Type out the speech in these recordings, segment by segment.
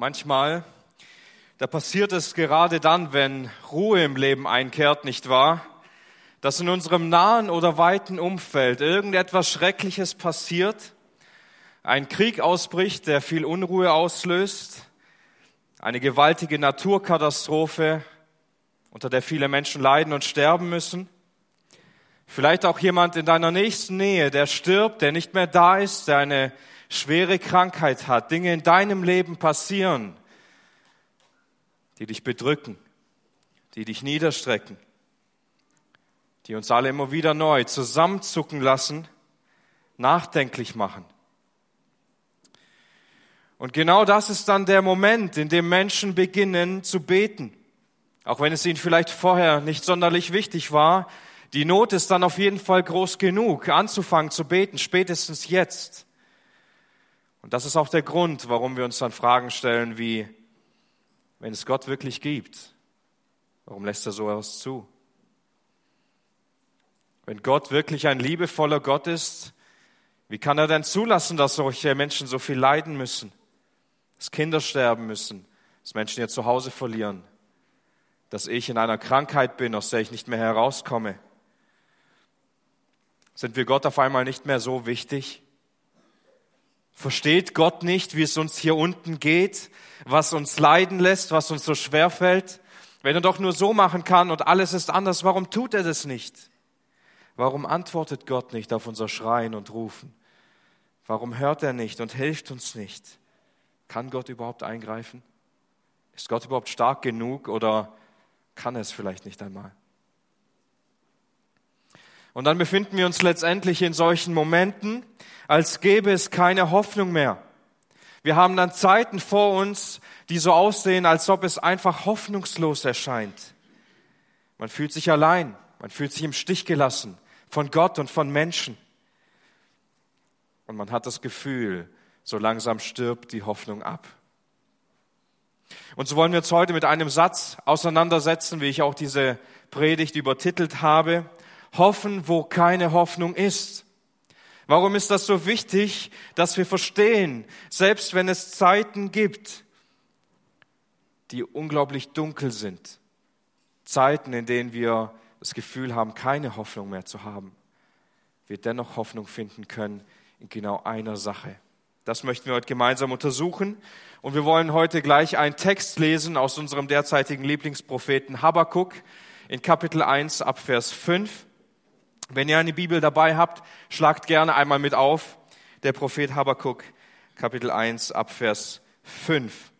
Manchmal, da passiert es gerade dann, wenn Ruhe im Leben einkehrt, nicht wahr? Dass in unserem nahen oder weiten Umfeld irgendetwas Schreckliches passiert, ein Krieg ausbricht, der viel Unruhe auslöst, eine gewaltige Naturkatastrophe, unter der viele Menschen leiden und sterben müssen. Vielleicht auch jemand in deiner nächsten Nähe, der stirbt, der nicht mehr da ist, der eine schwere Krankheit hat, Dinge in deinem Leben passieren, die dich bedrücken, die dich niederstrecken, die uns alle immer wieder neu zusammenzucken lassen, nachdenklich machen. Und genau das ist dann der Moment, in dem Menschen beginnen zu beten. Auch wenn es ihnen vielleicht vorher nicht sonderlich wichtig war, die Not ist dann auf jeden Fall groß genug, anzufangen zu beten, spätestens jetzt. Und das ist auch der Grund, warum wir uns dann Fragen stellen wie, wenn es Gott wirklich gibt, warum lässt er sowas zu? Wenn Gott wirklich ein liebevoller Gott ist, wie kann er denn zulassen, dass solche Menschen so viel leiden müssen, dass Kinder sterben müssen, dass Menschen ihr Zuhause verlieren, dass ich in einer Krankheit bin, aus der ich nicht mehr herauskomme? Sind wir Gott auf einmal nicht mehr so wichtig? Versteht Gott nicht, wie es uns hier unten geht, was uns leiden lässt, was uns so schwer fällt? Wenn er doch nur so machen kann und alles ist anders, warum tut er das nicht? Warum antwortet Gott nicht auf unser Schreien und Rufen? Warum hört er nicht und hilft uns nicht? Kann Gott überhaupt eingreifen? Ist Gott überhaupt stark genug oder kann er es vielleicht nicht einmal? Und dann befinden wir uns letztendlich in solchen Momenten, als gäbe es keine Hoffnung mehr. Wir haben dann Zeiten vor uns, die so aussehen, als ob es einfach hoffnungslos erscheint. Man fühlt sich allein, man fühlt sich im Stich gelassen von Gott und von Menschen. Und man hat das Gefühl, so langsam stirbt die Hoffnung ab. Und so wollen wir uns heute mit einem Satz auseinandersetzen, wie ich auch diese Predigt übertitelt habe. Hoffen, wo keine Hoffnung ist. Warum ist das so wichtig, dass wir verstehen, selbst wenn es Zeiten gibt, die unglaublich dunkel sind, Zeiten, in denen wir das Gefühl haben, keine Hoffnung mehr zu haben, wir dennoch Hoffnung finden können in genau einer Sache. Das möchten wir heute gemeinsam untersuchen. Und wir wollen heute gleich einen Text lesen aus unserem derzeitigen Lieblingspropheten Habakkuk in Kapitel 1 ab Vers 5. Wenn ihr eine Bibel dabei habt, schlagt gerne einmal mit auf. Der Prophet Habakkuk, Kapitel 1, Abvers 5.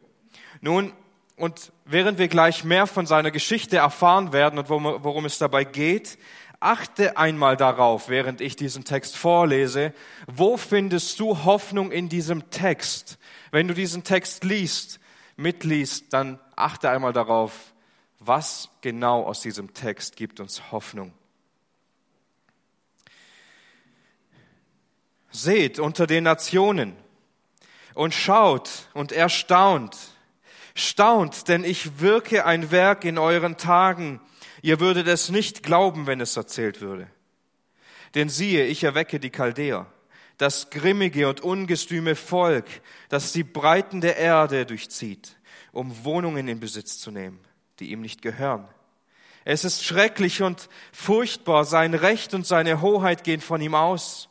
Nun, und während wir gleich mehr von seiner Geschichte erfahren werden und worum, es dabei geht, achte einmal darauf, während ich diesen Text vorlese, wo findest du Hoffnung in diesem Text? Wenn du diesen Text liest, mitliest, dann achte einmal darauf, was genau aus diesem Text gibt uns Hoffnung. Seht unter den Nationen und schaut und erstaunt. Staunt, denn ich wirke ein Werk in euren Tagen. Ihr würdet es nicht glauben, wenn es erzählt würde. Denn siehe, ich erwecke die Chaldäer, das grimmige und ungestüme Volk, das die Breiten der Erde durchzieht, um Wohnungen in Besitz zu nehmen, die ihm nicht gehören. Es ist schrecklich und furchtbar, sein Recht und seine Hoheit gehen von ihm aus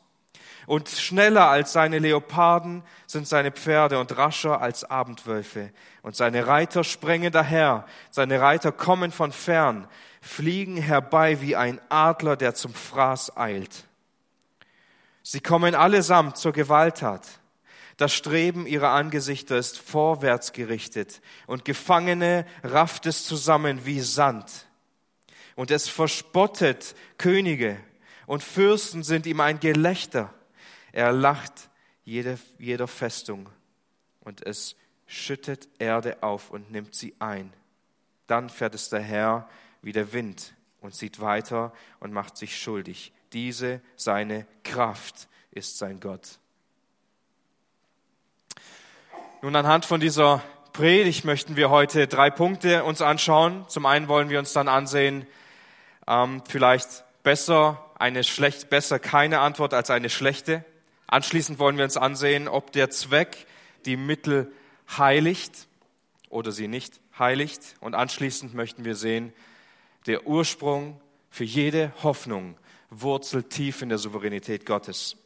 und schneller als seine Leoparden sind seine Pferde und rascher als Abendwölfe. Und seine Reiter sprengen daher, seine Reiter kommen von fern, fliegen herbei wie ein Adler, der zum Fraß eilt. Sie kommen allesamt zur Gewalttat. Das Streben ihrer Angesichter ist vorwärts gerichtet und Gefangene rafft es zusammen wie Sand. Und es verspottet Könige und Fürsten sind ihm ein Gelächter. Er lacht jede, jeder Festung und es schüttet Erde auf und nimmt sie ein. Dann fährt es daher wie der Wind und zieht weiter und macht sich schuldig. Diese seine Kraft ist sein Gott. Nun, anhand von dieser Predigt möchten wir heute drei Punkte uns anschauen. Zum einen wollen wir uns dann ansehen, ähm, vielleicht besser eine schlecht, besser keine Antwort als eine schlechte. Anschließend wollen wir uns ansehen, ob der Zweck die Mittel heiligt. oder sie nicht heiligt. Und anschließend möchten wir sehen, der Ursprung für jede Hoffnung wurzelt tief in der Souveränität Gottes.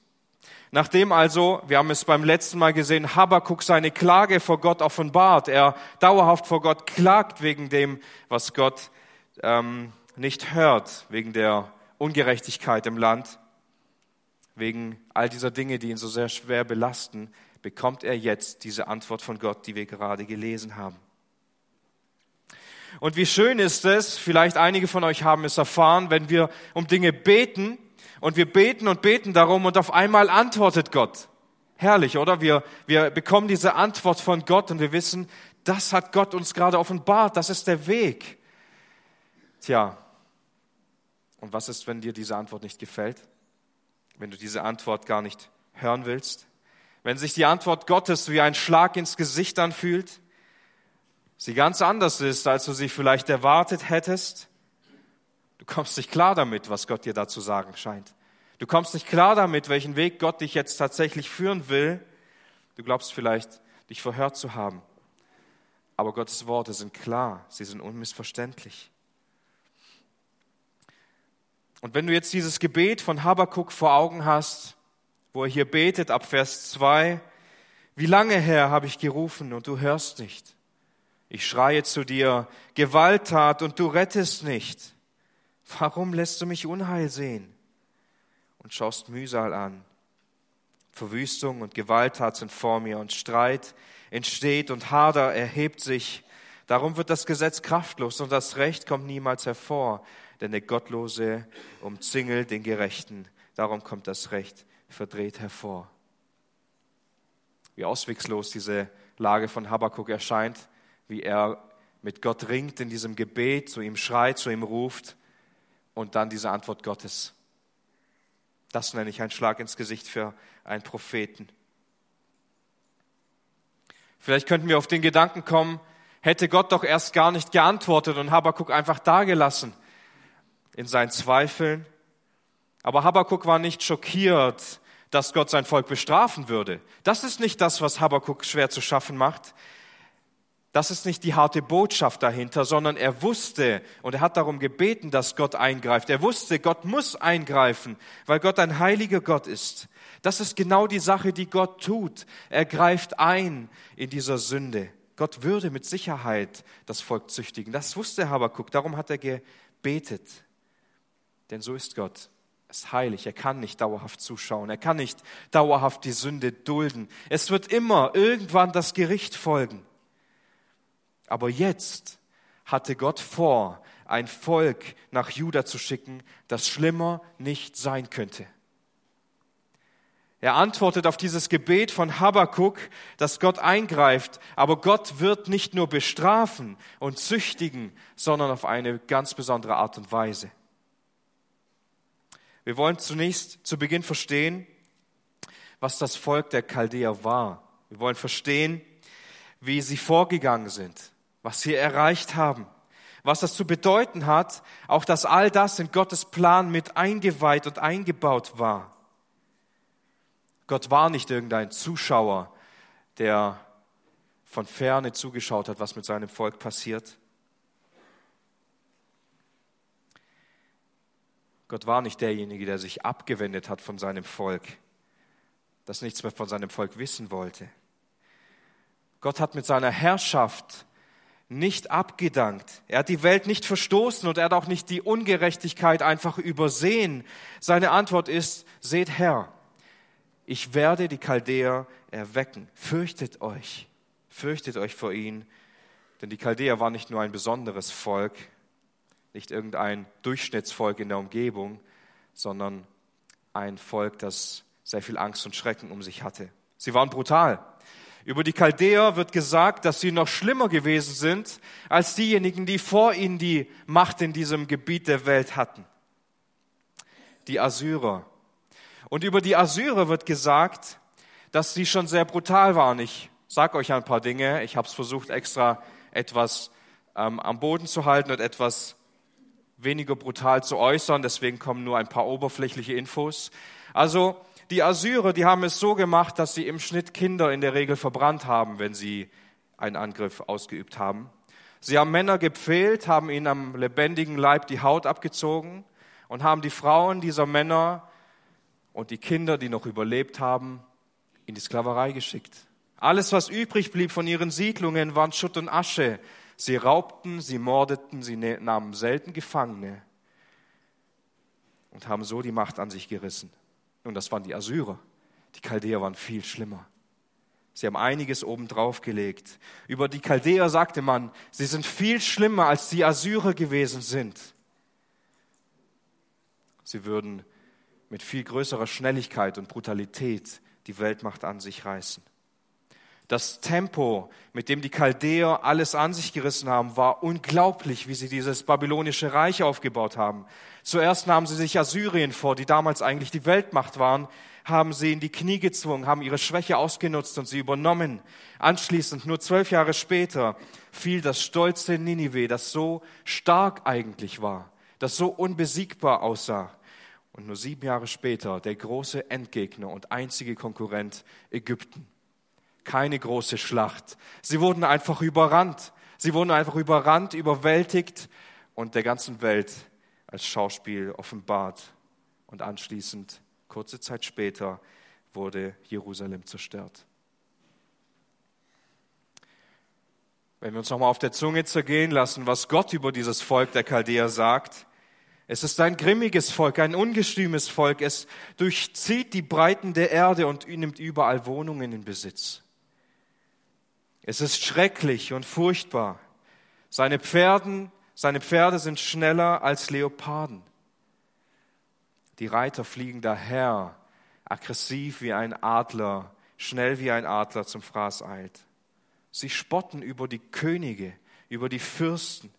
Nachdem also, wir haben es beim letzten Mal gesehen, Habakkuk seine Klage vor Gott offenbart, er dauerhaft vor Gott klagt wegen dem, was Gott ähm, nicht hört, wegen der Ungerechtigkeit im Land, wegen all dieser Dinge, die ihn so sehr schwer belasten, bekommt er jetzt diese Antwort von Gott, die wir gerade gelesen haben. Und wie schön ist es, vielleicht einige von euch haben es erfahren, wenn wir um Dinge beten und wir beten und beten darum und auf einmal antwortet Gott. Herrlich, oder? Wir, wir bekommen diese Antwort von Gott und wir wissen, das hat Gott uns gerade offenbart, das ist der Weg. Tja, und was ist, wenn dir diese Antwort nicht gefällt? Wenn du diese Antwort gar nicht hören willst? Wenn sich die Antwort Gottes wie ein Schlag ins Gesicht anfühlt? Sie ganz anders ist, als du sie vielleicht erwartet hättest? Du kommst nicht klar damit, was Gott dir dazu sagen scheint. Du kommst nicht klar damit, welchen Weg Gott dich jetzt tatsächlich führen will. Du glaubst vielleicht, dich verhört zu haben. Aber Gottes Worte sind klar, sie sind unmissverständlich. Und wenn du jetzt dieses Gebet von Habakkuk vor Augen hast, wo er hier betet ab Vers 2, wie lange her habe ich gerufen und du hörst nicht? Ich schreie zu dir, Gewalttat und du rettest nicht. Warum lässt du mich Unheil sehen und schaust Mühsal an? Verwüstung und Gewalttat sind vor mir und Streit entsteht und Hader erhebt sich. Darum wird das Gesetz kraftlos und das Recht kommt niemals hervor denn der Gottlose umzingelt den Gerechten. Darum kommt das Recht verdreht hervor. Wie auswegslos diese Lage von Habakkuk erscheint, wie er mit Gott ringt in diesem Gebet, zu ihm schreit, zu ihm ruft und dann diese Antwort Gottes. Das nenne ich einen Schlag ins Gesicht für einen Propheten. Vielleicht könnten wir auf den Gedanken kommen, hätte Gott doch erst gar nicht geantwortet und Habakkuk einfach dagelassen in seinen Zweifeln. Aber Habakkuk war nicht schockiert, dass Gott sein Volk bestrafen würde. Das ist nicht das, was Habakkuk schwer zu schaffen macht. Das ist nicht die harte Botschaft dahinter, sondern er wusste und er hat darum gebeten, dass Gott eingreift. Er wusste, Gott muss eingreifen, weil Gott ein heiliger Gott ist. Das ist genau die Sache, die Gott tut. Er greift ein in dieser Sünde. Gott würde mit Sicherheit das Volk züchtigen. Das wusste Habakkuk, darum hat er gebetet. Denn so ist Gott. Er ist heilig. Er kann nicht dauerhaft zuschauen. Er kann nicht dauerhaft die Sünde dulden. Es wird immer irgendwann das Gericht folgen. Aber jetzt hatte Gott vor, ein Volk nach Juda zu schicken, das schlimmer nicht sein könnte. Er antwortet auf dieses Gebet von Habakkuk, dass Gott eingreift, aber Gott wird nicht nur bestrafen und züchtigen, sondern auf eine ganz besondere Art und Weise. Wir wollen zunächst zu Beginn verstehen, was das Volk der Chaldäer war. Wir wollen verstehen, wie sie vorgegangen sind, was sie erreicht haben, was das zu bedeuten hat, auch dass all das in Gottes Plan mit eingeweiht und eingebaut war. Gott war nicht irgendein Zuschauer, der von ferne zugeschaut hat, was mit seinem Volk passiert, Gott war nicht derjenige, der sich abgewendet hat von seinem Volk, das nichts mehr von seinem Volk wissen wollte. Gott hat mit seiner Herrschaft nicht abgedankt. Er hat die Welt nicht verstoßen und er hat auch nicht die Ungerechtigkeit einfach übersehen. Seine Antwort ist, seht Herr, ich werde die Chaldäer erwecken. Fürchtet euch, fürchtet euch vor ihnen, denn die Chaldäer waren nicht nur ein besonderes Volk, nicht irgendein Durchschnittsvolk in der Umgebung, sondern ein Volk, das sehr viel Angst und Schrecken um sich hatte. Sie waren brutal. Über die Chaldäer wird gesagt, dass sie noch schlimmer gewesen sind als diejenigen, die vor ihnen die Macht in diesem Gebiet der Welt hatten. Die Assyrer. Und über die Assyrer wird gesagt, dass sie schon sehr brutal waren. Ich sage euch ein paar Dinge. Ich habe es versucht, extra etwas ähm, am Boden zu halten und etwas weniger brutal zu äußern, deswegen kommen nur ein paar oberflächliche Infos. Also die Assyrer, die haben es so gemacht, dass sie im Schnitt Kinder in der Regel verbrannt haben, wenn sie einen Angriff ausgeübt haben. Sie haben Männer gepfählt, haben ihnen am lebendigen Leib die Haut abgezogen und haben die Frauen dieser Männer und die Kinder, die noch überlebt haben, in die Sklaverei geschickt. Alles, was übrig blieb von ihren Siedlungen, waren Schutt und Asche. Sie raubten, sie mordeten, sie nahmen selten Gefangene und haben so die Macht an sich gerissen. Und das waren die Assyrer. Die Chaldäer waren viel schlimmer. Sie haben einiges obendrauf gelegt. Über die Chaldäer sagte man, sie sind viel schlimmer als die Assyrer gewesen sind. Sie würden mit viel größerer Schnelligkeit und Brutalität die Weltmacht an sich reißen. Das Tempo, mit dem die Chaldäer alles an sich gerissen haben, war unglaublich, wie sie dieses babylonische Reich aufgebaut haben. Zuerst nahmen sie sich Assyrien vor, die damals eigentlich die Weltmacht waren, haben sie in die Knie gezwungen, haben ihre Schwäche ausgenutzt und sie übernommen. Anschließend, nur zwölf Jahre später, fiel das stolze Ninive, das so stark eigentlich war, das so unbesiegbar aussah. Und nur sieben Jahre später der große Endgegner und einzige Konkurrent Ägypten. Keine große Schlacht. Sie wurden einfach überrannt. Sie wurden einfach überrannt, überwältigt und der ganzen Welt als Schauspiel offenbart. Und anschließend Kurze Zeit später wurde Jerusalem zerstört. Wenn wir uns nochmal auf der Zunge zergehen lassen, was Gott über dieses Volk der Chaldäer sagt, es ist ein grimmiges Volk, ein ungestümes Volk. Es durchzieht die Breiten der Erde und nimmt überall Wohnungen in Besitz. Es ist schrecklich und furchtbar. Seine Pferden, seine Pferde sind schneller als Leoparden. Die Reiter fliegen daher, aggressiv wie ein Adler, schnell wie ein Adler zum Fraß eilt. Sie spotten über die Könige, über die Fürsten.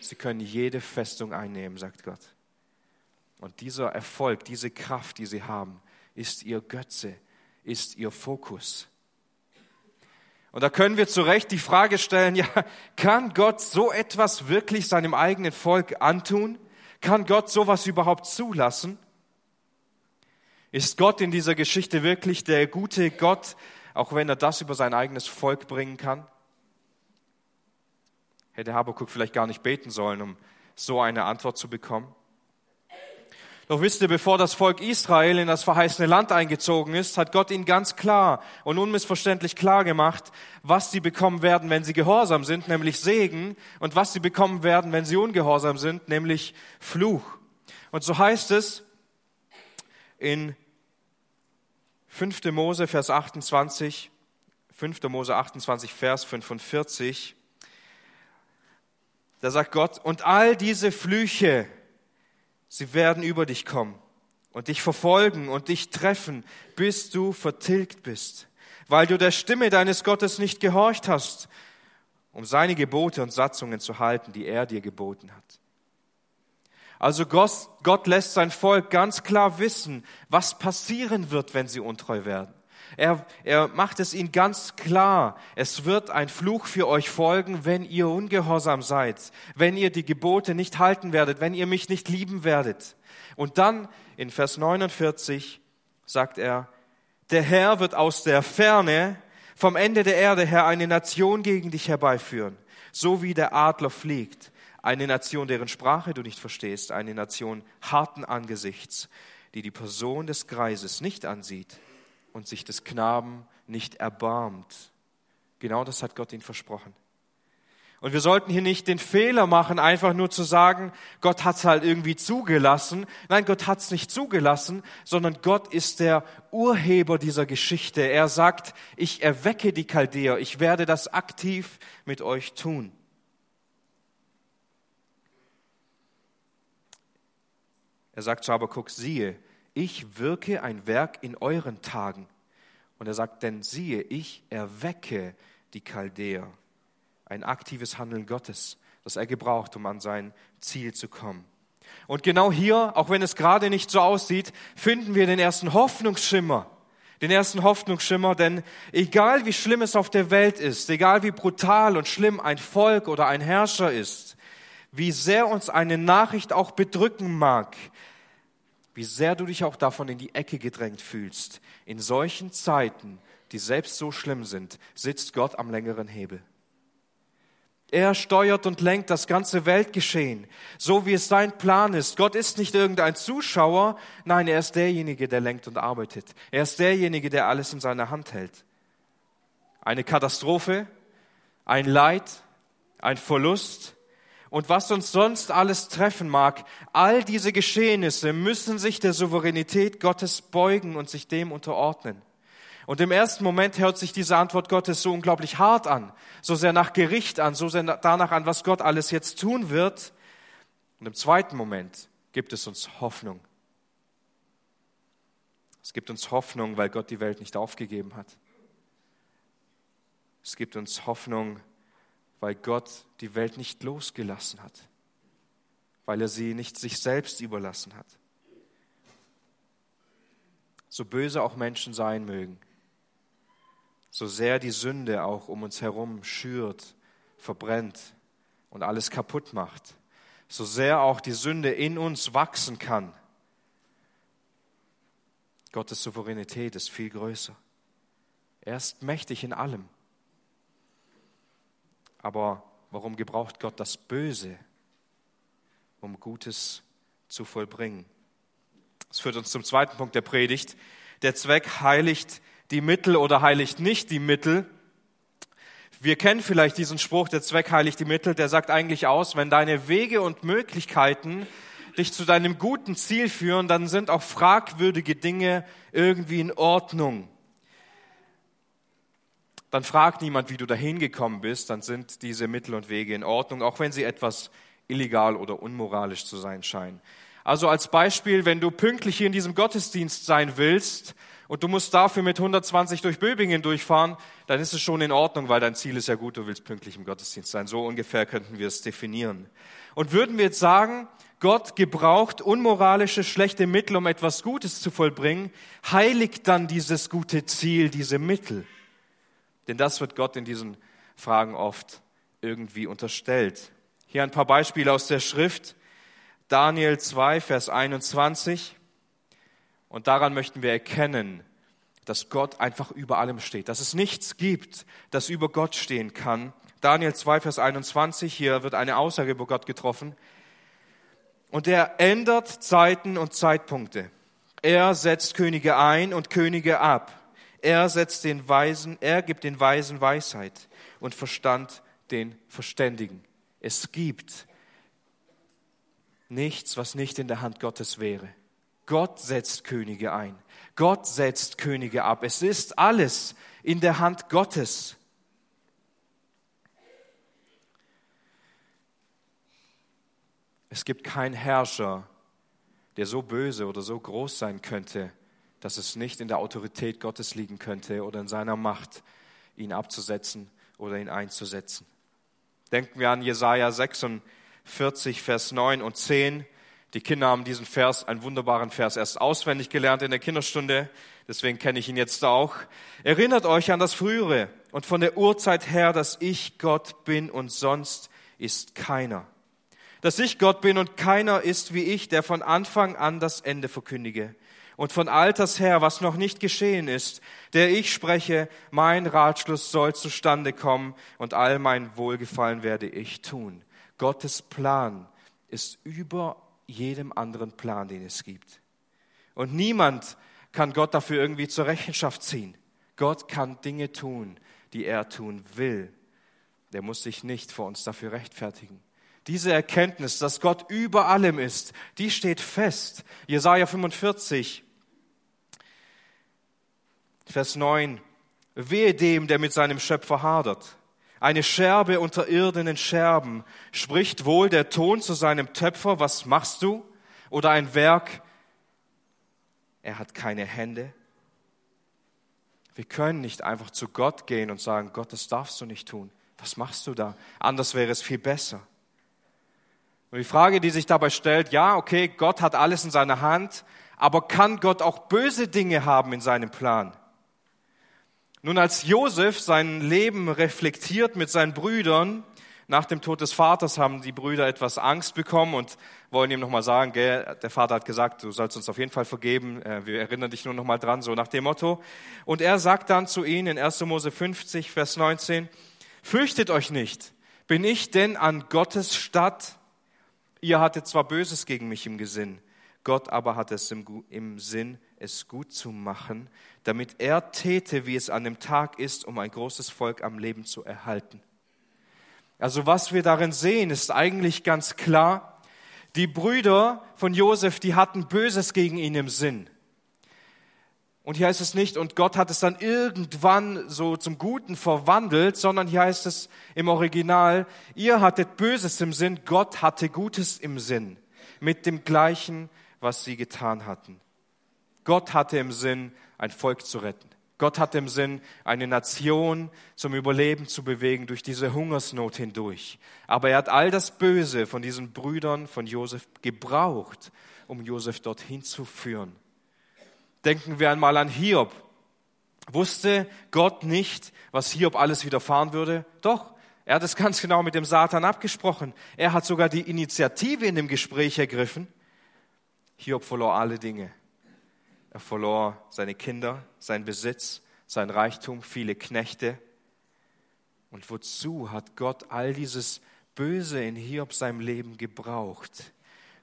Sie können jede Festung einnehmen, sagt Gott. Und dieser Erfolg, diese Kraft, die sie haben, ist ihr Götze, ist ihr Fokus. Und da können wir zu Recht die Frage stellen, ja, kann Gott so etwas wirklich seinem eigenen Volk antun? Kann Gott sowas überhaupt zulassen? Ist Gott in dieser Geschichte wirklich der gute Gott, auch wenn er das über sein eigenes Volk bringen kann? Hätte Habakuk vielleicht gar nicht beten sollen, um so eine Antwort zu bekommen? Doch wisst ihr, bevor das Volk Israel in das verheißene Land eingezogen ist, hat Gott ihnen ganz klar und unmissverständlich klar gemacht, was sie bekommen werden, wenn sie gehorsam sind, nämlich Segen, und was sie bekommen werden, wenn sie ungehorsam sind, nämlich Fluch. Und so heißt es in 5. Mose, Vers 28, 5. Mose 28, Vers 45, da sagt Gott, und all diese Flüche, Sie werden über dich kommen und dich verfolgen und dich treffen, bis du vertilgt bist, weil du der Stimme deines Gottes nicht gehorcht hast, um seine Gebote und Satzungen zu halten, die er dir geboten hat. Also Gott, lässt sein Volk ganz klar wissen, was passieren wird, wenn sie untreu werden. Er, er macht es ihnen ganz klar. Es wird ein Fluch für euch folgen, wenn ihr ungehorsam seid, wenn ihr die Gebote nicht halten werdet, wenn ihr mich nicht lieben werdet. Und dann in Vers 49 sagt er, der Herr wird aus der Ferne vom Ende der Erde her eine Nation gegen dich herbeiführen, so wie der Adler fliegt. Eine Nation, deren Sprache du nicht verstehst, eine Nation harten Angesichts, die die Person des Greises nicht ansieht und sich des Knaben nicht erbarmt. Genau das hat Gott ihnen versprochen. Und wir sollten hier nicht den Fehler machen, einfach nur zu sagen, Gott hat es halt irgendwie zugelassen. Nein, Gott hat es nicht zugelassen, sondern Gott ist der Urheber dieser Geschichte. Er sagt, ich erwecke die Chaldäer, ich werde das aktiv mit euch tun. Er sagt zu Habakuk, siehe, ich wirke ein Werk in euren Tagen. Und er sagt, denn siehe, ich erwecke die Chaldäer. Ein aktives Handeln Gottes, das er gebraucht, um an sein Ziel zu kommen. Und genau hier, auch wenn es gerade nicht so aussieht, finden wir den ersten Hoffnungsschimmer. Den ersten Hoffnungsschimmer, denn egal wie schlimm es auf der Welt ist, egal wie brutal und schlimm ein Volk oder ein Herrscher ist, wie sehr uns eine Nachricht auch bedrücken mag, wie sehr du dich auch davon in die Ecke gedrängt fühlst. In solchen Zeiten die selbst so schlimm sind, sitzt Gott am längeren Hebel. Er steuert und lenkt das ganze Weltgeschehen, so wie es sein Plan ist. Gott ist nicht irgendein Zuschauer, nein, er ist derjenige, der lenkt und arbeitet. Er ist derjenige, der alles in seiner Hand hält. Eine Katastrophe, ein Leid, ein Verlust und was uns sonst alles treffen mag, all diese Geschehnisse müssen sich der Souveränität Gottes beugen und sich dem unterordnen. Und im ersten Moment hört sich diese Antwort Gottes so unglaublich hart an, so sehr nach Gericht an, so sehr danach an, was Gott alles jetzt tun wird. Und im zweiten Moment gibt es uns Hoffnung. Es gibt uns Hoffnung, weil Gott die Welt nicht aufgegeben hat. Es gibt uns Hoffnung, weil Gott die Welt nicht losgelassen hat, weil er sie nicht sich selbst überlassen hat. So böse auch Menschen sein mögen, so sehr die Sünde auch um uns herum schürt, verbrennt und alles kaputt macht, so sehr auch die Sünde in uns wachsen kann, Gottes Souveränität ist viel größer. Er ist mächtig in allem. Aber warum gebraucht Gott das Böse, um Gutes zu vollbringen? Das führt uns zum zweiten Punkt der Predigt. Der Zweck heiligt die Mittel oder heiligt nicht die Mittel. Wir kennen vielleicht diesen Spruch, der Zweck heiligt die Mittel, der sagt eigentlich aus, wenn deine Wege und Möglichkeiten dich zu deinem guten Ziel führen, dann sind auch fragwürdige Dinge irgendwie in Ordnung. Dann fragt niemand, wie du dahin gekommen bist, dann sind diese Mittel und Wege in Ordnung, auch wenn sie etwas illegal oder unmoralisch zu sein scheinen. Also als Beispiel, wenn du pünktlich hier in diesem Gottesdienst sein willst, und du musst dafür mit 120 durch Böbingen durchfahren, dann ist es schon in Ordnung, weil dein Ziel ist ja gut, du willst pünktlich im Gottesdienst sein. So ungefähr könnten wir es definieren. Und würden wir jetzt sagen, Gott gebraucht unmoralische, schlechte Mittel, um etwas Gutes zu vollbringen, heiligt dann dieses gute Ziel, diese Mittel. Denn das wird Gott in diesen Fragen oft irgendwie unterstellt. Hier ein paar Beispiele aus der Schrift. Daniel 2, Vers 21. Und daran möchten wir erkennen, dass Gott einfach über allem steht, dass es nichts gibt, das über Gott stehen kann. Daniel 2, Vers 21, hier wird eine Aussage über Gott getroffen. Und er ändert Zeiten und Zeitpunkte. Er setzt Könige ein und Könige ab. Er setzt den Weisen, er gibt den Weisen Weisheit und Verstand den Verständigen. Es gibt nichts, was nicht in der Hand Gottes wäre. Gott setzt Könige ein. Gott setzt Könige ab. Es ist alles in der Hand Gottes. Es gibt keinen Herrscher, der so böse oder so groß sein könnte, dass es nicht in der Autorität Gottes liegen könnte oder in seiner Macht, ihn abzusetzen oder ihn einzusetzen. Denken wir an Jesaja 46, Vers 9 und 10. Die Kinder haben diesen Vers, einen wunderbaren Vers, erst auswendig gelernt in der Kinderstunde, deswegen kenne ich ihn jetzt auch. Erinnert euch an das Frühere und von der Urzeit her, dass ich Gott bin und sonst ist keiner. Dass ich Gott bin und keiner ist wie ich, der von Anfang an das Ende verkündige. Und von Alters her, was noch nicht geschehen ist, der ich spreche, mein Ratschluss soll zustande kommen und all mein Wohlgefallen werde ich tun. Gottes Plan ist über jedem anderen Plan, den es gibt. Und niemand kann Gott dafür irgendwie zur Rechenschaft ziehen. Gott kann Dinge tun, die er tun will. Der muss sich nicht vor uns dafür rechtfertigen. Diese Erkenntnis, dass Gott über allem ist, die steht fest. Jesaja 45, Vers 9. Wehe dem, der mit seinem Schöpfer hadert. Eine Scherbe unter irdenen Scherben. Spricht wohl der Ton zu seinem Töpfer, was machst du? Oder ein Werk, er hat keine Hände. Wir können nicht einfach zu Gott gehen und sagen, Gott, das darfst du nicht tun. Was machst du da? Anders wäre es viel besser. Und die Frage, die sich dabei stellt, ja, okay, Gott hat alles in seiner Hand, aber kann Gott auch böse Dinge haben in seinem Plan? Nun, als Josef sein Leben reflektiert mit seinen Brüdern, Nach dem Tod des Vaters haben die Brüder etwas Angst bekommen und wollen ihm nochmal sagen, gell, der Vater hat gesagt, du sollst uns auf jeden Fall vergeben, äh, wir erinnern dich nur nochmal dran, so nach dem Motto. Und er sagt dann zu ihnen in 1. Mose 50, Vers 19, fürchtet euch nicht, bin ich denn an Gottes Stadt? Ihr hattet zwar Böses gegen mich im Gesinn, Gott aber hat es im, im Sinn, es gut zu machen, damit er täte, wie es an dem Tag ist, um ein großes Volk am Leben zu erhalten. Also was wir darin sehen, ist eigentlich ganz klar. Die Brüder von Josef, die hatten Böses gegen ihn im Sinn. Und hier heißt es nicht, und Gott hat es dann irgendwann so zum Guten verwandelt, sondern hier heißt es im Original, ihr hattet Böses im Sinn, Gott hatte Gutes im Sinn, mit dem gleichen, was sie getan hatten. Gott hatte im Sinn, ein Volk zu retten. Gott hat im Sinn, eine Nation zum Überleben zu bewegen durch diese Hungersnot hindurch. Aber er hat all das Böse von diesen Brüdern von Josef gebraucht, um Josef dorthin zu führen. Denken wir einmal an Hiob. Wusste Gott nicht, was Hiob alles widerfahren würde? Doch, er hat es ganz genau mit dem Satan abgesprochen. Er hat sogar die Initiative in dem Gespräch ergriffen. Hiob verlor alle Dinge. Er verlor seine Kinder, sein Besitz, sein Reichtum, viele Knechte. Und wozu hat Gott all dieses Böse in Hiob seinem Leben gebraucht,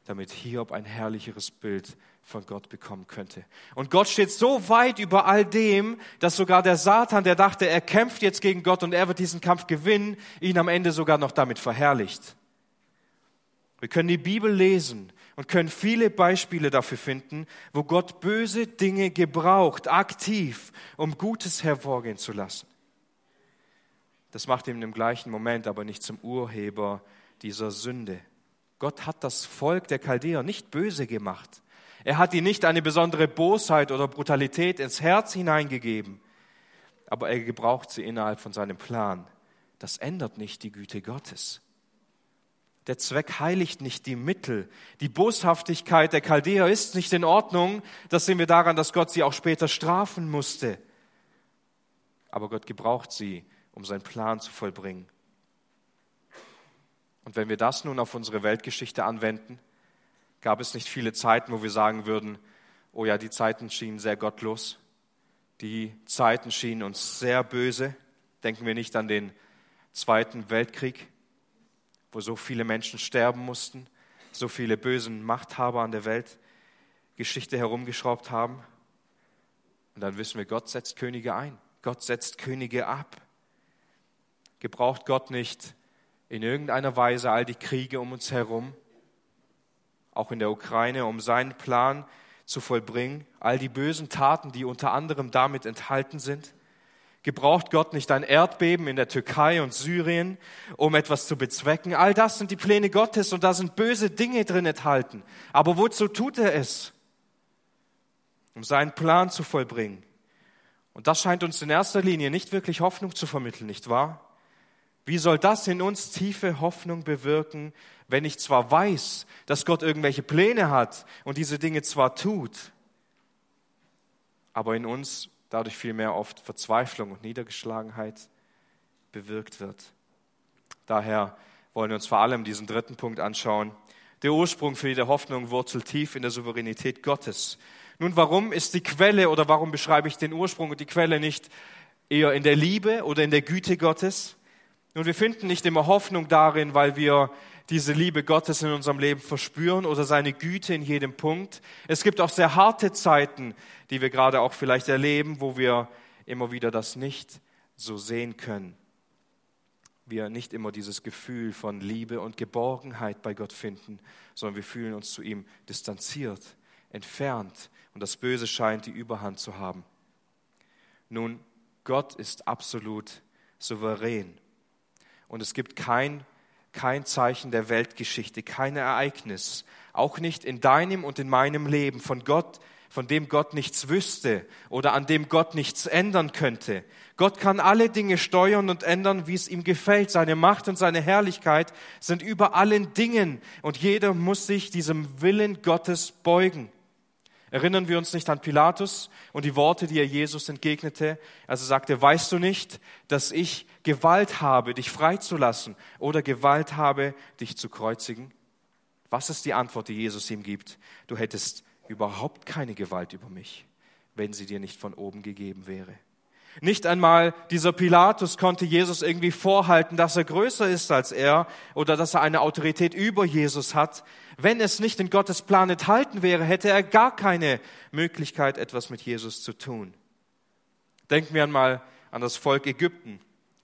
damit Hiob ein herrlicheres Bild von Gott bekommen könnte. Und Gott steht so weit über all dem, dass sogar der Satan, der dachte, er kämpft jetzt gegen Gott und er wird diesen Kampf gewinnen, ihn am Ende sogar noch damit verherrlicht. Wir können die Bibel lesen und können viele Beispiele dafür finden, wo Gott böse Dinge gebraucht, aktiv, um Gutes hervorgehen zu lassen. Das macht ihn im gleichen Moment aber nicht zum Urheber dieser Sünde. Gott hat das Volk der Chaldeer nicht böse gemacht. Er hat ihnen nicht eine besondere Bosheit oder Brutalität ins Herz hineingegeben, aber er gebraucht sie innerhalb von seinem Plan. Das ändert nicht die Güte Gottes. Der Zweck heiligt nicht die Mittel. Die Boshaftigkeit der Chaldeer ist nicht in Ordnung. Das sehen wir daran, dass Gott sie auch später strafen musste. Aber Gott gebraucht sie, um seinen Plan zu vollbringen. Und wenn wir das nun auf unsere Weltgeschichte anwenden, gab es nicht viele Zeiten, wo wir sagen würden, oh ja, die Zeiten schienen sehr gottlos. Die Zeiten schienen uns sehr böse. Denken wir nicht an den Zweiten Weltkrieg, wo so viele Menschen sterben mussten, so viele bösen Machthaber an der Welt Geschichte herumgeschraubt haben. Und dann wissen wir, Gott setzt Könige ein. Gott setzt Könige ab. Gebraucht Gott nicht in irgendeiner Weise all die Kriege um uns herum, auch in der Ukraine, um seinen Plan zu vollbringen, all die bösen Taten, die unter anderem damit enthalten sind? Gebraucht Gott nicht ein Erdbeben in der Türkei und Syrien, um etwas zu bezwecken? All das sind die Pläne Gottes und da sind böse Dinge drin enthalten. Aber wozu tut er es? Um seinen Plan zu vollbringen. Und das scheint uns in erster Linie nicht wirklich Hoffnung zu vermitteln, nicht wahr? Wie soll das in uns tiefe Hoffnung bewirken, wenn ich zwar weiß, dass Gott irgendwelche Pläne hat und diese Dinge zwar tut, aber in uns dadurch vielmehr oft Verzweiflung und Niedergeschlagenheit bewirkt wird. Daher wollen wir uns vor allem diesen dritten Punkt anschauen. Der Ursprung für jede Hoffnung wurzelt tief in der Souveränität Gottes. Nun, warum ist die Quelle oder warum beschreibe ich den Ursprung und die Quelle nicht eher in der Liebe oder in der Güte Gottes? Nun, wir finden nicht immer Hoffnung darin, weil wir diese Liebe Gottes in unserem Leben verspüren oder seine Güte in jedem Punkt. Es gibt auch sehr harte Zeiten, die wir gerade auch vielleicht erleben, wo wir immer wieder das nicht so sehen können. Wir nicht immer dieses Gefühl von Liebe und Geborgenheit bei Gott finden, sondern wir fühlen uns zu ihm distanziert, entfernt und das Böse scheint die Überhand zu haben. Nun, Gott ist absolut souverän. Und es gibt kein, kein Zeichen der Weltgeschichte, kein Ereignis, auch nicht in deinem und in meinem Leben von Gott, von dem Gott nichts wüsste oder an dem Gott nichts ändern könnte. Gott kann alle Dinge steuern und ändern, wie es ihm gefällt. Seine Macht und seine Herrlichkeit sind über allen Dingen und jeder muss sich diesem Willen Gottes beugen. Erinnern wir uns nicht an Pilatus und die Worte, die er Jesus entgegnete, als er sagte, weißt du nicht, dass ich Gewalt habe, dich freizulassen oder Gewalt habe, dich zu kreuzigen? Was ist die Antwort, die Jesus ihm gibt? Du hättest überhaupt keine Gewalt über mich, wenn sie dir nicht von oben gegeben wäre. Nicht einmal dieser Pilatus konnte Jesus irgendwie vorhalten, dass er größer ist als er oder dass er eine Autorität über Jesus hat. Wenn es nicht in Gottes Plan enthalten wäre, hätte er gar keine Möglichkeit, etwas mit Jesus zu tun. Denken wir einmal an das Volk Ägypten.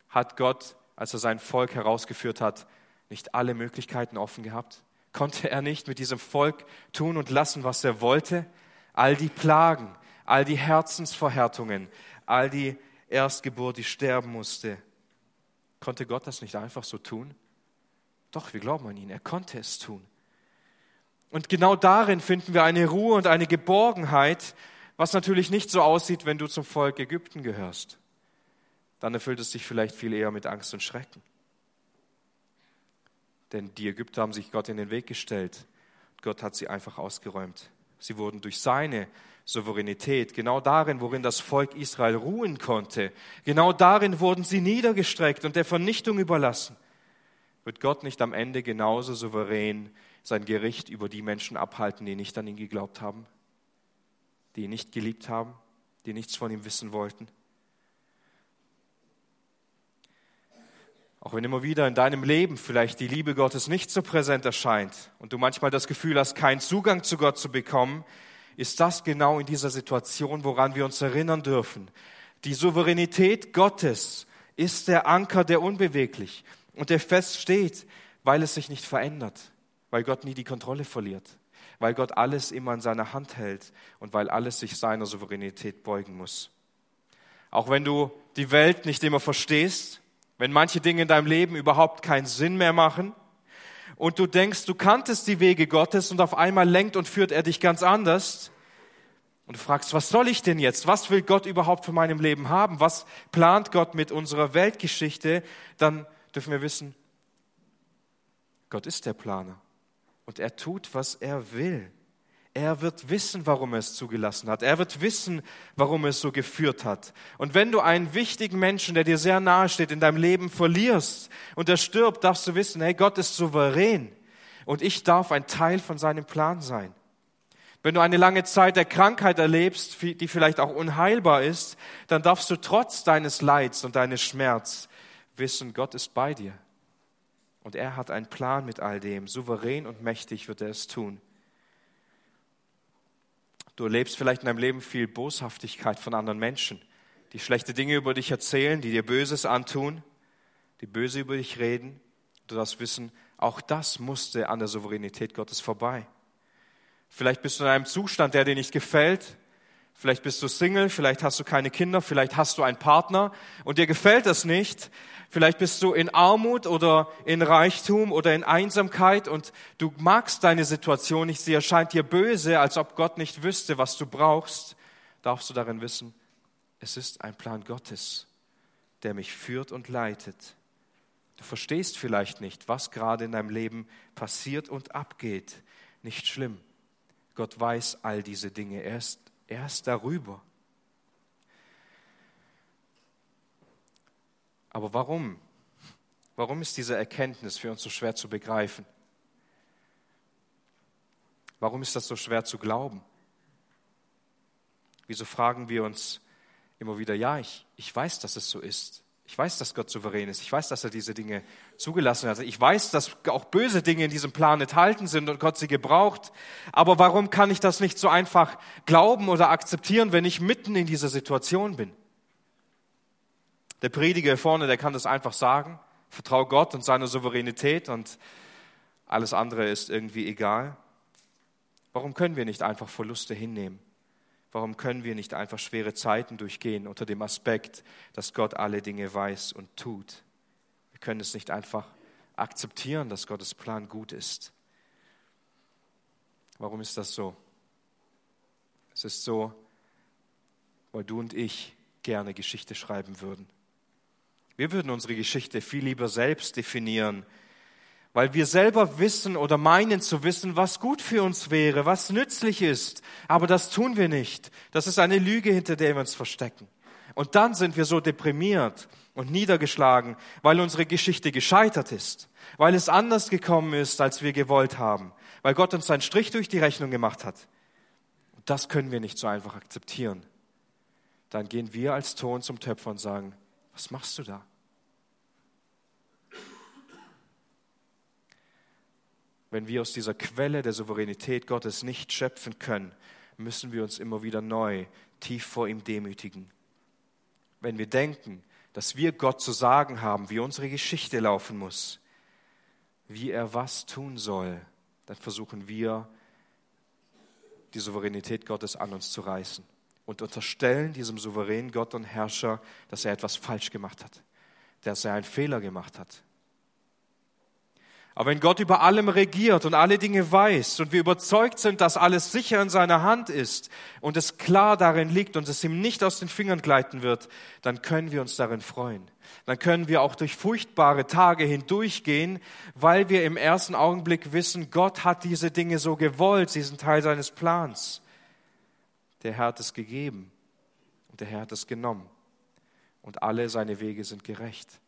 Hat Gott, als er sein Volk herausgeführt hat, nicht alle Möglichkeiten offen gehabt? Konnte er nicht mit diesem Volk tun und lassen, was er wollte? All die Plagen, all die Herzensverhärtungen, all die Erstgeburt, die sterben musste. Konnte Gott das nicht einfach so tun? Doch, wir glauben an ihn, er konnte es tun. Und genau darin finden wir eine Ruhe und eine Geborgenheit, was natürlich nicht so aussieht, wenn du zum Volk Ägypten gehörst. Dann erfüllt es dich vielleicht viel eher mit Angst und Schrecken. Denn die Ägypter haben sich Gott in den Weg gestellt. Gott hat sie einfach ausgeräumt. Sie wurden durch seine Souveränität, genau darin, worin das Volk Israel ruhen konnte, genau darin wurden sie niedergestreckt und der Vernichtung überlassen. Wird Gott nicht am Ende genauso souverän sein Gericht über die Menschen abhalten, die nicht an ihn geglaubt haben, die ihn nicht geliebt haben, die nichts von ihm wissen wollten? Auch wenn immer wieder in deinem Leben vielleicht die Liebe Gottes nicht so präsent erscheint und du manchmal das Gefühl hast, keinen Zugang zu Gott zu bekommen, ist das genau in dieser Situation, woran wir uns erinnern dürfen. Die Souveränität Gottes ist der Anker, der unbeweglich und der fest steht, weil es sich nicht verändert, weil Gott nie die Kontrolle verliert, weil Gott alles immer in seiner Hand hält und weil alles sich seiner Souveränität beugen muss. Auch wenn du die Welt nicht immer verstehst, wenn manche Dinge in deinem Leben überhaupt keinen Sinn mehr machen und du denkst, du kanntest die Wege Gottes und auf einmal lenkt und führt er dich ganz anders und du fragst, was soll ich denn jetzt? Was will Gott überhaupt für meinem Leben haben? Was plant Gott mit unserer Weltgeschichte? Dann dürfen wir wissen, Gott ist der Planer und er tut, was er will. Er wird wissen, warum er es zugelassen hat. Er wird wissen, warum er es so geführt hat. Und wenn du einen wichtigen Menschen, der dir sehr nahe steht, in deinem Leben verlierst und er stirbt, darfst du wissen, hey, Gott ist souverän und ich darf ein Teil von seinem Plan sein. Wenn du eine lange Zeit der Krankheit erlebst, die vielleicht auch unheilbar ist, dann darfst du trotz deines Leids und deines Schmerz wissen, Gott ist bei dir. Und er hat einen Plan mit all dem. Souverän und mächtig wird er es tun. Du erlebst vielleicht in deinem Leben viel Boshaftigkeit von anderen Menschen, die schlechte Dinge über dich erzählen, die dir Böses antun, die böse über dich reden. Du darfst wissen, auch das musste an der Souveränität Gottes vorbei. Vielleicht bist du in einem Zustand, der dir nicht gefällt. Vielleicht bist du Single, vielleicht hast du keine Kinder, vielleicht hast du einen Partner und dir gefällt das nicht. Vielleicht bist du in Armut oder in Reichtum oder in Einsamkeit und du magst deine Situation nicht, sie erscheint dir böse, als ob Gott nicht wüsste, was du brauchst. Darfst du darin wissen, es ist ein Plan Gottes, der mich führt und leitet. Du verstehst vielleicht nicht, was gerade in deinem Leben passiert und abgeht. Nicht schlimm. Gott weiß all diese Dinge. Er ist, er ist darüber. Aber warum? Warum ist diese Erkenntnis für uns so schwer zu begreifen? Warum ist das so schwer zu glauben? Wieso fragen wir uns immer wieder, ja, ich, ich weiß, dass es so ist. Ich weiß, dass Gott souverän ist. Ich weiß, dass er diese Dinge zugelassen hat. Ich weiß, dass auch böse Dinge in diesem Plan enthalten sind und Gott sie gebraucht. Aber warum kann ich das nicht so einfach glauben oder akzeptieren, wenn ich mitten in dieser Situation bin? Der Prediger vorne, der kann das einfach sagen. Vertrau Gott und seiner Souveränität und alles andere ist irgendwie egal. Warum können wir nicht einfach Verluste hinnehmen? Warum können wir nicht einfach schwere Zeiten durchgehen unter dem Aspekt, dass Gott alle Dinge weiß und tut? Wir können es nicht einfach akzeptieren, dass Gottes Plan gut ist. Warum ist das so? Es ist so, weil du und ich gerne Geschichte schreiben würden. Wir würden unsere Geschichte viel lieber selbst definieren, weil wir selber wissen oder meinen zu wissen, was gut für uns wäre, was nützlich ist. Aber das tun wir nicht. Das ist eine Lüge, hinter der wir uns verstecken. Und dann sind wir so deprimiert und niedergeschlagen, weil unsere Geschichte gescheitert ist, weil es anders gekommen ist, als wir gewollt haben, weil Gott uns einen Strich durch die Rechnung gemacht hat. Und das können wir nicht so einfach akzeptieren. Dann gehen wir als Ton zum Töpfer und sagen, was machst du da? Wenn wir aus dieser Quelle der Souveränität Gottes nicht schöpfen können, müssen wir uns immer wieder neu tief vor ihm demütigen. Wenn wir denken, dass wir Gott zu sagen haben, wie unsere Geschichte laufen muss, wie er was tun soll, dann versuchen wir, die Souveränität Gottes an uns zu reißen und unterstellen diesem souveränen Gott und Herrscher, dass er etwas falsch gemacht hat, dass er einen Fehler gemacht hat, aber wenn Gott über allem regiert und alle Dinge weiß und wir überzeugt sind, dass alles sicher in seiner Hand ist und es klar darin liegt und es ihm nicht aus den Fingern gleiten wird, dann können wir uns darin freuen. Dann können wir auch durch furchtbare Tage hindurchgehen, weil wir im ersten Augenblick wissen, Gott hat diese Dinge so gewollt, sie sind Teil seines Plans. Der Herr hat es gegeben und der Herr hat es genommen und alle seine Wege sind gerecht.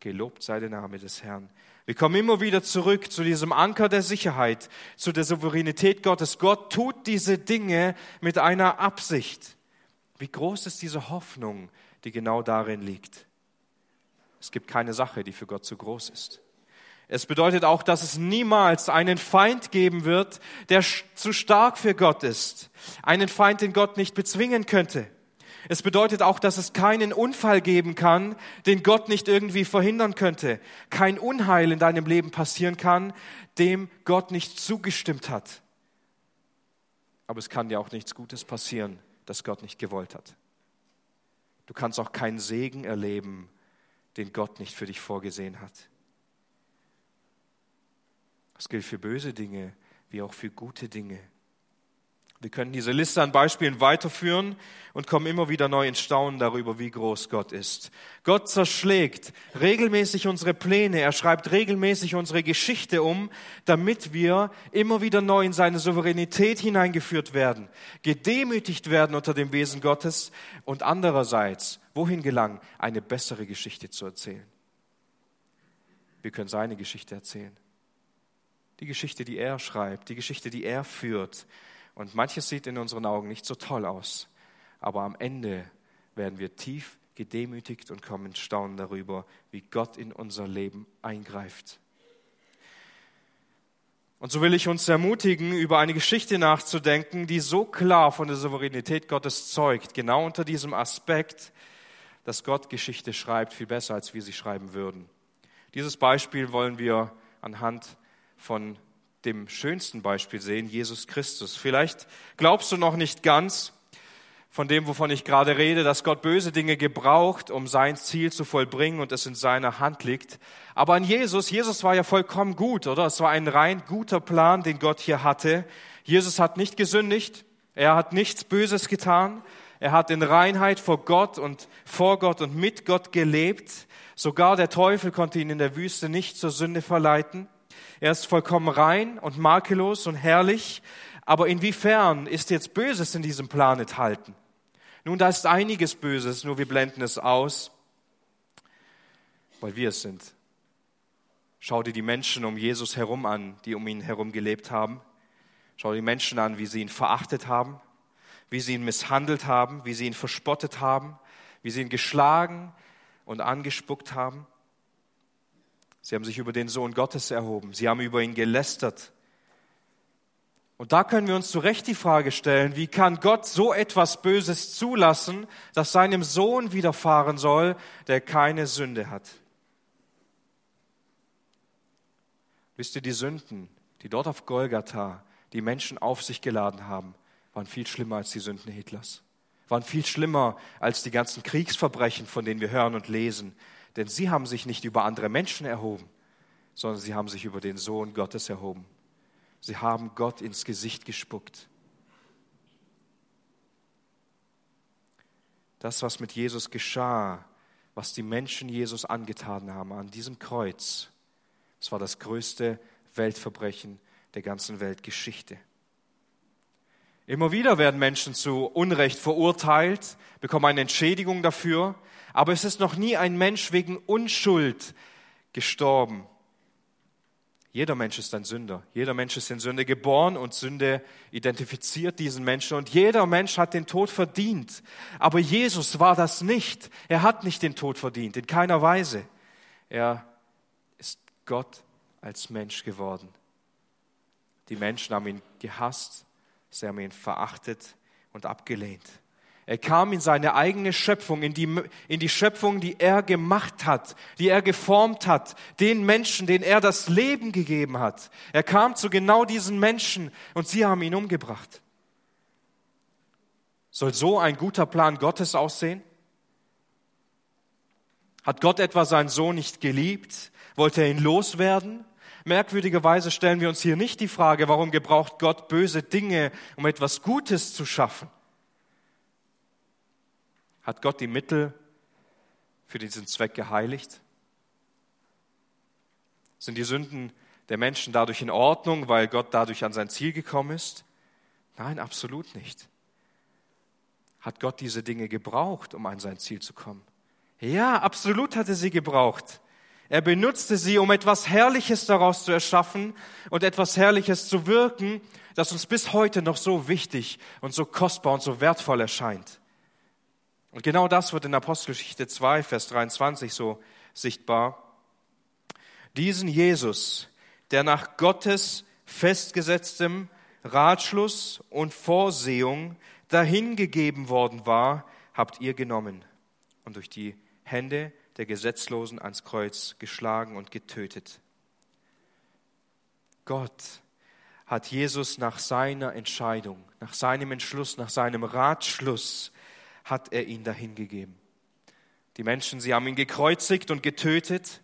Gelobt sei der Name des Herrn. Wir kommen immer wieder zurück zu diesem Anker der Sicherheit, zu der Souveränität Gottes. Gott tut diese Dinge mit einer Absicht. Wie groß ist diese Hoffnung, die genau darin liegt? Es gibt keine Sache, die für Gott zu groß ist. Es bedeutet auch, dass es niemals einen Feind geben wird, der zu stark für Gott ist. Einen Feind, den Gott nicht bezwingen könnte. Es bedeutet auch, dass es keinen Unfall geben kann, den Gott nicht irgendwie verhindern könnte. Kein Unheil in deinem Leben passieren kann, dem Gott nicht zugestimmt hat. Aber es kann dir auch nichts Gutes passieren, das Gott nicht gewollt hat. Du kannst auch keinen Segen erleben, den Gott nicht für dich vorgesehen hat. Das gilt für böse Dinge wie auch für gute Dinge. Wir können diese Liste an Beispielen weiterführen und kommen immer wieder neu ins Staunen darüber, wie groß Gott ist. Gott zerschlägt regelmäßig unsere Pläne, er schreibt regelmäßig unsere Geschichte um, damit wir immer wieder neu in seine Souveränität hineingeführt werden, gedemütigt werden unter dem Wesen Gottes und andererseits, wohin gelangen, eine bessere Geschichte zu erzählen. Wir können seine Geschichte erzählen. Die Geschichte, die er schreibt, die Geschichte, die er führt, und manches sieht in unseren Augen nicht so toll aus, aber am Ende werden wir tief gedemütigt und kommen in Staunen darüber, wie Gott in unser Leben eingreift. Und so will ich uns ermutigen, über eine Geschichte nachzudenken, die so klar von der Souveränität Gottes zeugt, genau unter diesem Aspekt, dass Gott Geschichte schreibt, viel besser, als wir sie schreiben würden. Dieses Beispiel wollen wir anhand von dem schönsten Beispiel sehen, Jesus Christus. Vielleicht glaubst du noch nicht ganz von dem, wovon ich gerade rede, dass Gott böse Dinge gebraucht, um sein Ziel zu vollbringen und es in seiner Hand liegt. Aber an Jesus, Jesus war ja vollkommen gut, oder? Es war ein rein guter Plan, den Gott hier hatte. Jesus hat nicht gesündigt, er hat nichts Böses getan, er hat in Reinheit vor Gott und vor Gott und mit Gott gelebt. Sogar der Teufel konnte ihn in der Wüste nicht zur Sünde verleiten. Er ist vollkommen rein und makellos und herrlich. Aber inwiefern ist jetzt Böses in diesem Plan enthalten? Nun, da ist einiges Böses, nur wir blenden es aus, weil wir es sind. Schau dir die Menschen um Jesus herum an, die um ihn herum gelebt haben. Schau dir die Menschen an, wie sie ihn verachtet haben, wie sie ihn misshandelt haben, wie sie ihn verspottet haben, wie sie ihn geschlagen und angespuckt haben. Sie haben sich über den Sohn Gottes erhoben. Sie haben über ihn gelästert. Und da können wir uns zu Recht die Frage stellen, wie kann Gott so etwas Böses zulassen, das seinem Sohn widerfahren soll, der keine Sünde hat? Wisst ihr, die Sünden, die dort auf Golgatha die Menschen auf sich geladen haben, waren viel schlimmer als die Sünden Hitlers, waren viel schlimmer als die ganzen Kriegsverbrechen, von denen wir hören und lesen, denn sie haben sich nicht über andere Menschen erhoben, sondern sie haben sich über den Sohn Gottes erhoben. Sie haben Gott ins Gesicht gespuckt. Das, was mit Jesus geschah, was die Menschen Jesus angetan haben an diesem Kreuz, Es war das größte Weltverbrechen der ganzen Weltgeschichte. Immer wieder werden Menschen zu Unrecht verurteilt, bekommen eine Entschädigung dafür, aber es ist noch nie ein Mensch wegen Unschuld gestorben. Jeder Mensch ist ein Sünder. Jeder Mensch ist in Sünde geboren und Sünde identifiziert diesen Menschen und jeder Mensch hat den Tod verdient. Aber Jesus war das nicht. Er hat nicht den Tod verdient, in keiner Weise. Er ist Gott als Mensch geworden. Die Menschen haben ihn gehasst, sie haben ihn verachtet und abgelehnt. Er kam in seine eigene Schöpfung, in die, in die Schöpfung, die er gemacht hat, die er geformt hat, den Menschen, denen er das Leben gegeben hat. Er kam zu genau diesen Menschen und sie haben ihn umgebracht. Soll so ein guter Plan Gottes aussehen? Hat Gott etwa seinen Sohn nicht geliebt? Wollte er ihn loswerden? Merkwürdigerweise stellen wir uns hier nicht die Frage, warum gebraucht Gott böse Dinge, um etwas Gutes zu schaffen? Hat Gott die Mittel für diesen Zweck geheiligt? Sind die Sünden der Menschen dadurch in Ordnung, weil Gott dadurch an sein Ziel gekommen ist? Nein, absolut nicht. Hat Gott diese Dinge gebraucht, um an sein Ziel zu kommen? Ja, absolut hat er sie gebraucht. Er benutzte sie, um etwas Herrliches daraus zu erschaffen und etwas Herrliches zu wirken, das uns bis heute noch so wichtig und so kostbar und so wertvoll erscheint. Und genau das wird in Apostelgeschichte 2, Vers 23 so sichtbar. Diesen Jesus, der nach Gottes festgesetztem Ratschluss und Vorsehung dahingegeben worden war, habt ihr genommen und durch die Hände der Gesetzlosen ans Kreuz geschlagen und getötet. Gott hat Jesus nach seiner Entscheidung, nach seinem Entschluss, nach seinem Ratschluss hat er ihn dahingegeben. Die Menschen, sie haben ihn gekreuzigt und getötet.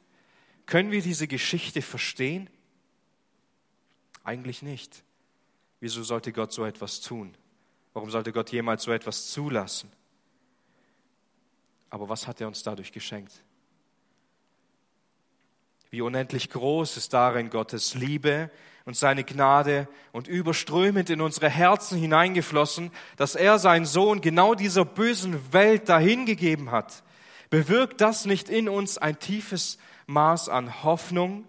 Können wir diese Geschichte verstehen? Eigentlich nicht. Wieso sollte Gott so etwas tun? Warum sollte Gott jemals so etwas zulassen? Aber was hat er uns dadurch geschenkt? Wie unendlich groß ist darin Gottes Liebe und seine Gnade und überströmend in unsere Herzen hineingeflossen, dass er seinen Sohn genau dieser bösen Welt dahingegeben hat. Bewirkt das nicht in uns ein tiefes Maß an Hoffnung?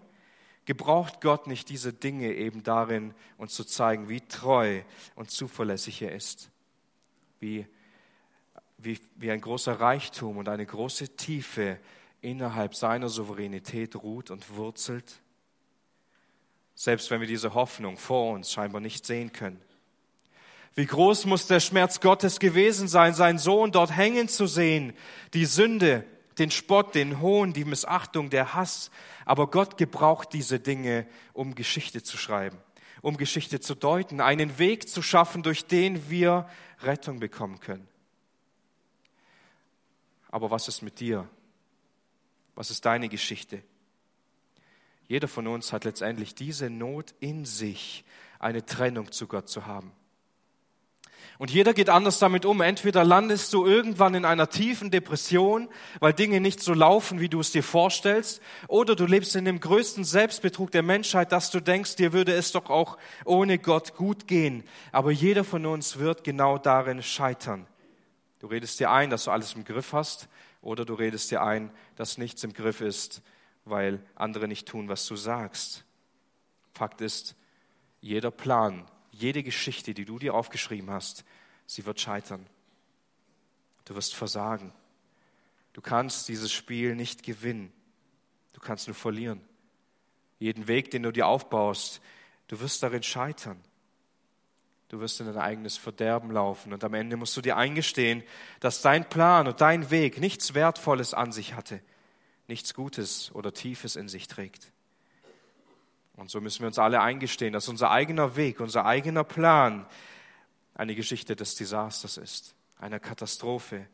Gebraucht Gott nicht diese Dinge eben darin, uns zu zeigen, wie treu und zuverlässig er ist? Wie, wie, wie ein großer Reichtum und eine große Tiefe innerhalb seiner Souveränität ruht und wurzelt? Selbst wenn wir diese Hoffnung vor uns scheinbar nicht sehen können. Wie groß muss der Schmerz Gottes gewesen sein, seinen Sohn dort hängen zu sehen, die Sünde, den Spott, den Hohn, die Missachtung, der Hass. Aber Gott gebraucht diese Dinge, um Geschichte zu schreiben, um Geschichte zu deuten, einen Weg zu schaffen, durch den wir Rettung bekommen können. Aber was ist mit dir? Was ist deine Geschichte? Jeder von uns hat letztendlich diese Not in sich, eine Trennung zu Gott zu haben. Und jeder geht anders damit um. Entweder landest du irgendwann in einer tiefen Depression, weil Dinge nicht so laufen, wie du es dir vorstellst, oder du lebst in dem größten Selbstbetrug der Menschheit, dass du denkst, dir würde es doch auch ohne Gott gut gehen. Aber jeder von uns wird genau darin scheitern. Du redest dir ein, dass du alles im Griff hast, oder du redest dir ein, dass nichts im Griff ist weil andere nicht tun, was du sagst. Fakt ist, jeder Plan, jede Geschichte, die du dir aufgeschrieben hast, sie wird scheitern. Du wirst versagen. Du kannst dieses Spiel nicht gewinnen. Du kannst nur verlieren. Jeden Weg, den du dir aufbaust, du wirst darin scheitern. Du wirst in dein eigenes Verderben laufen und am Ende musst du dir eingestehen, dass dein Plan und dein Weg nichts Wertvolles an sich hatte nichts Gutes oder Tiefes in sich trägt. Und so müssen wir uns alle eingestehen, dass unser eigener Weg, unser eigener Plan eine Geschichte des Desasters ist, einer Katastrophe,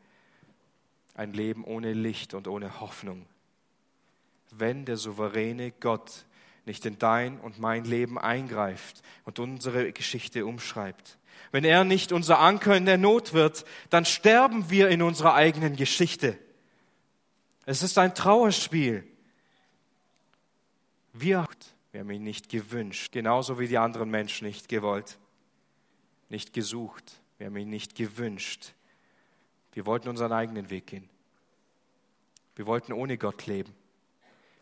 ein Leben ohne Licht und ohne Hoffnung. Wenn der souveräne Gott nicht in dein und mein Leben eingreift und unsere Geschichte umschreibt. Wenn er nicht unser Anker in der Not wird, dann sterben wir in unserer eigenen Geschichte. Es ist ein Trauerspiel. Wir, wir haben ihn nicht gewünscht, genauso wie die anderen Menschen nicht gewollt, nicht gesucht. Wir haben ihn nicht gewünscht. Wir wollten unseren eigenen Weg gehen. Wir wollten ohne Gott leben.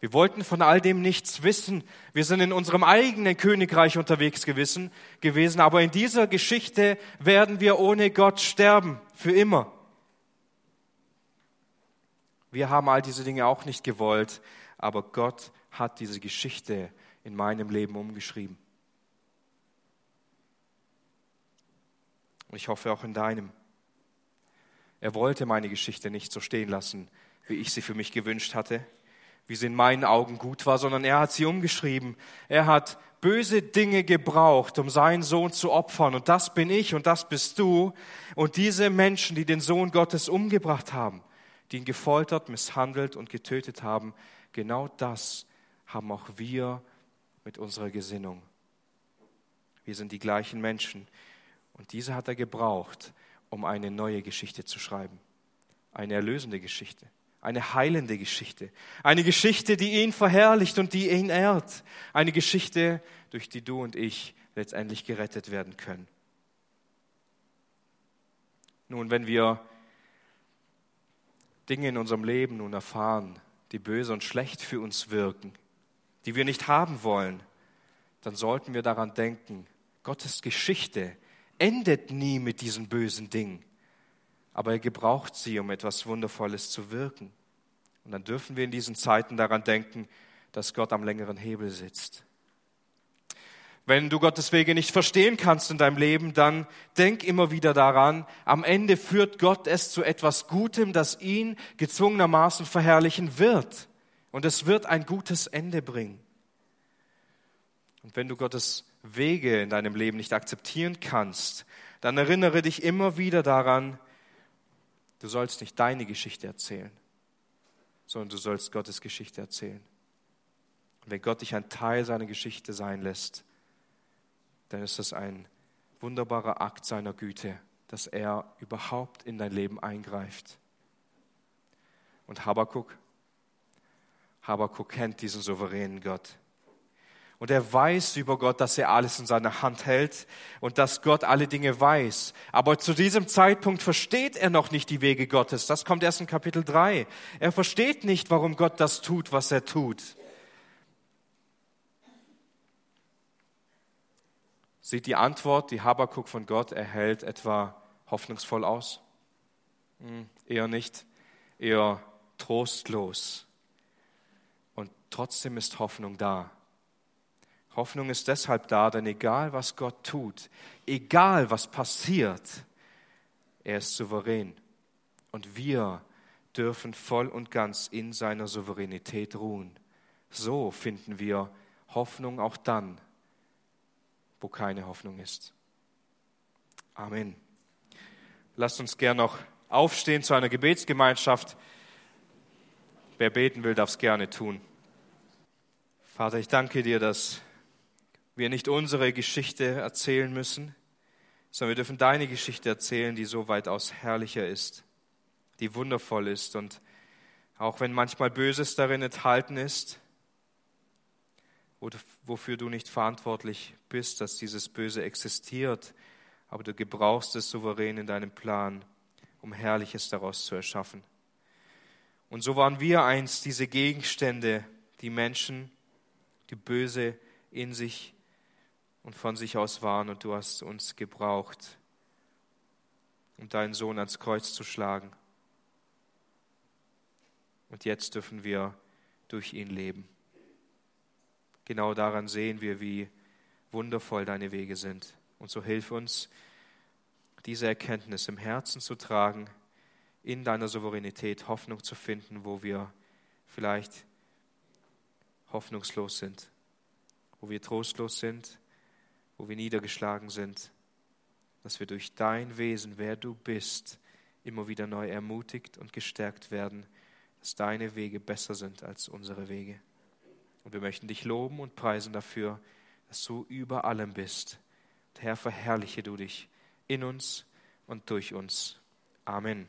Wir wollten von all dem nichts wissen. Wir sind in unserem eigenen Königreich unterwegs gewesen, gewesen, aber in dieser Geschichte werden wir ohne Gott sterben, für immer. Wir haben all diese Dinge auch nicht gewollt, aber Gott hat diese Geschichte in meinem Leben umgeschrieben. Und ich hoffe auch in deinem. Er wollte meine Geschichte nicht so stehen lassen, wie ich sie für mich gewünscht hatte, wie sie in meinen Augen gut war, sondern er hat sie umgeschrieben. Er hat böse Dinge gebraucht, um seinen Sohn zu opfern. Und das bin ich und das bist du. Und diese Menschen, die den Sohn Gottes umgebracht haben, die ihn gefoltert, misshandelt und getötet haben, genau das haben auch wir mit unserer Gesinnung. Wir sind die gleichen Menschen. Und diese hat er gebraucht, um eine neue Geschichte zu schreiben. Eine erlösende Geschichte eine heilende Geschichte, eine Geschichte, die ihn verherrlicht und die ihn ehrt, eine Geschichte, durch die du und ich letztendlich gerettet werden können. Nun, wenn wir Dinge in unserem Leben nun erfahren, die böse und schlecht für uns wirken, die wir nicht haben wollen, dann sollten wir daran denken, Gottes Geschichte endet nie mit diesen bösen Dingen aber er gebraucht sie, um etwas Wundervolles zu wirken. Und dann dürfen wir in diesen Zeiten daran denken, dass Gott am längeren Hebel sitzt. Wenn du Gottes Wege nicht verstehen kannst in deinem Leben, dann denk immer wieder daran, am Ende führt Gott es zu etwas Gutem, das ihn gezwungenermaßen verherrlichen wird. Und es wird ein gutes Ende bringen. Und wenn du Gottes Wege in deinem Leben nicht akzeptieren kannst, dann erinnere dich immer wieder daran, Du sollst nicht deine Geschichte erzählen, sondern du sollst Gottes Geschichte erzählen. Und wenn Gott dich ein Teil seiner Geschichte sein lässt, dann ist das ein wunderbarer Akt seiner Güte, dass er überhaupt in dein Leben eingreift. Und Habakuk, Habakuk kennt diesen souveränen Gott. Und er weiß über Gott, dass er alles in seiner Hand hält und dass Gott alle Dinge weiß. Aber zu diesem Zeitpunkt versteht er noch nicht die Wege Gottes. Das kommt erst in Kapitel 3. Er versteht nicht, warum Gott das tut, was er tut. Sieht die Antwort, die Habakuk von Gott erhält, etwa hoffnungsvoll aus? Hm, eher nicht, eher trostlos. Und trotzdem ist Hoffnung da. Hoffnung ist deshalb da, denn egal was Gott tut, egal was passiert, er ist souverän. Und wir dürfen voll und ganz in seiner Souveränität ruhen. So finden wir Hoffnung auch dann, wo keine Hoffnung ist. Amen. Lasst uns gern noch aufstehen zu einer Gebetsgemeinschaft. Wer beten will, darf es gerne tun. Vater, ich danke dir, dass wir nicht unsere Geschichte erzählen müssen, sondern wir dürfen deine Geschichte erzählen, die so weitaus herrlicher ist, die wundervoll ist und auch wenn manchmal Böses darin enthalten ist, wofür du nicht verantwortlich bist, dass dieses Böse existiert, aber du gebrauchst es souverän in deinem Plan, um Herrliches daraus zu erschaffen. Und so waren wir einst diese Gegenstände, die Menschen, die Böse in sich und von sich aus waren und du hast uns gebraucht, um deinen Sohn ans Kreuz zu schlagen. Und jetzt dürfen wir durch ihn leben. Genau daran sehen wir, wie wundervoll deine Wege sind. Und so hilf uns, diese Erkenntnis im Herzen zu tragen, in deiner Souveränität Hoffnung zu finden, wo wir vielleicht hoffnungslos sind, wo wir trostlos sind wo wir niedergeschlagen sind, dass wir durch dein Wesen, wer du bist, immer wieder neu ermutigt und gestärkt werden, dass deine Wege besser sind als unsere Wege. Und wir möchten dich loben und preisen dafür, dass du über allem bist. Und Herr, verherrliche du dich in uns und durch uns. Amen.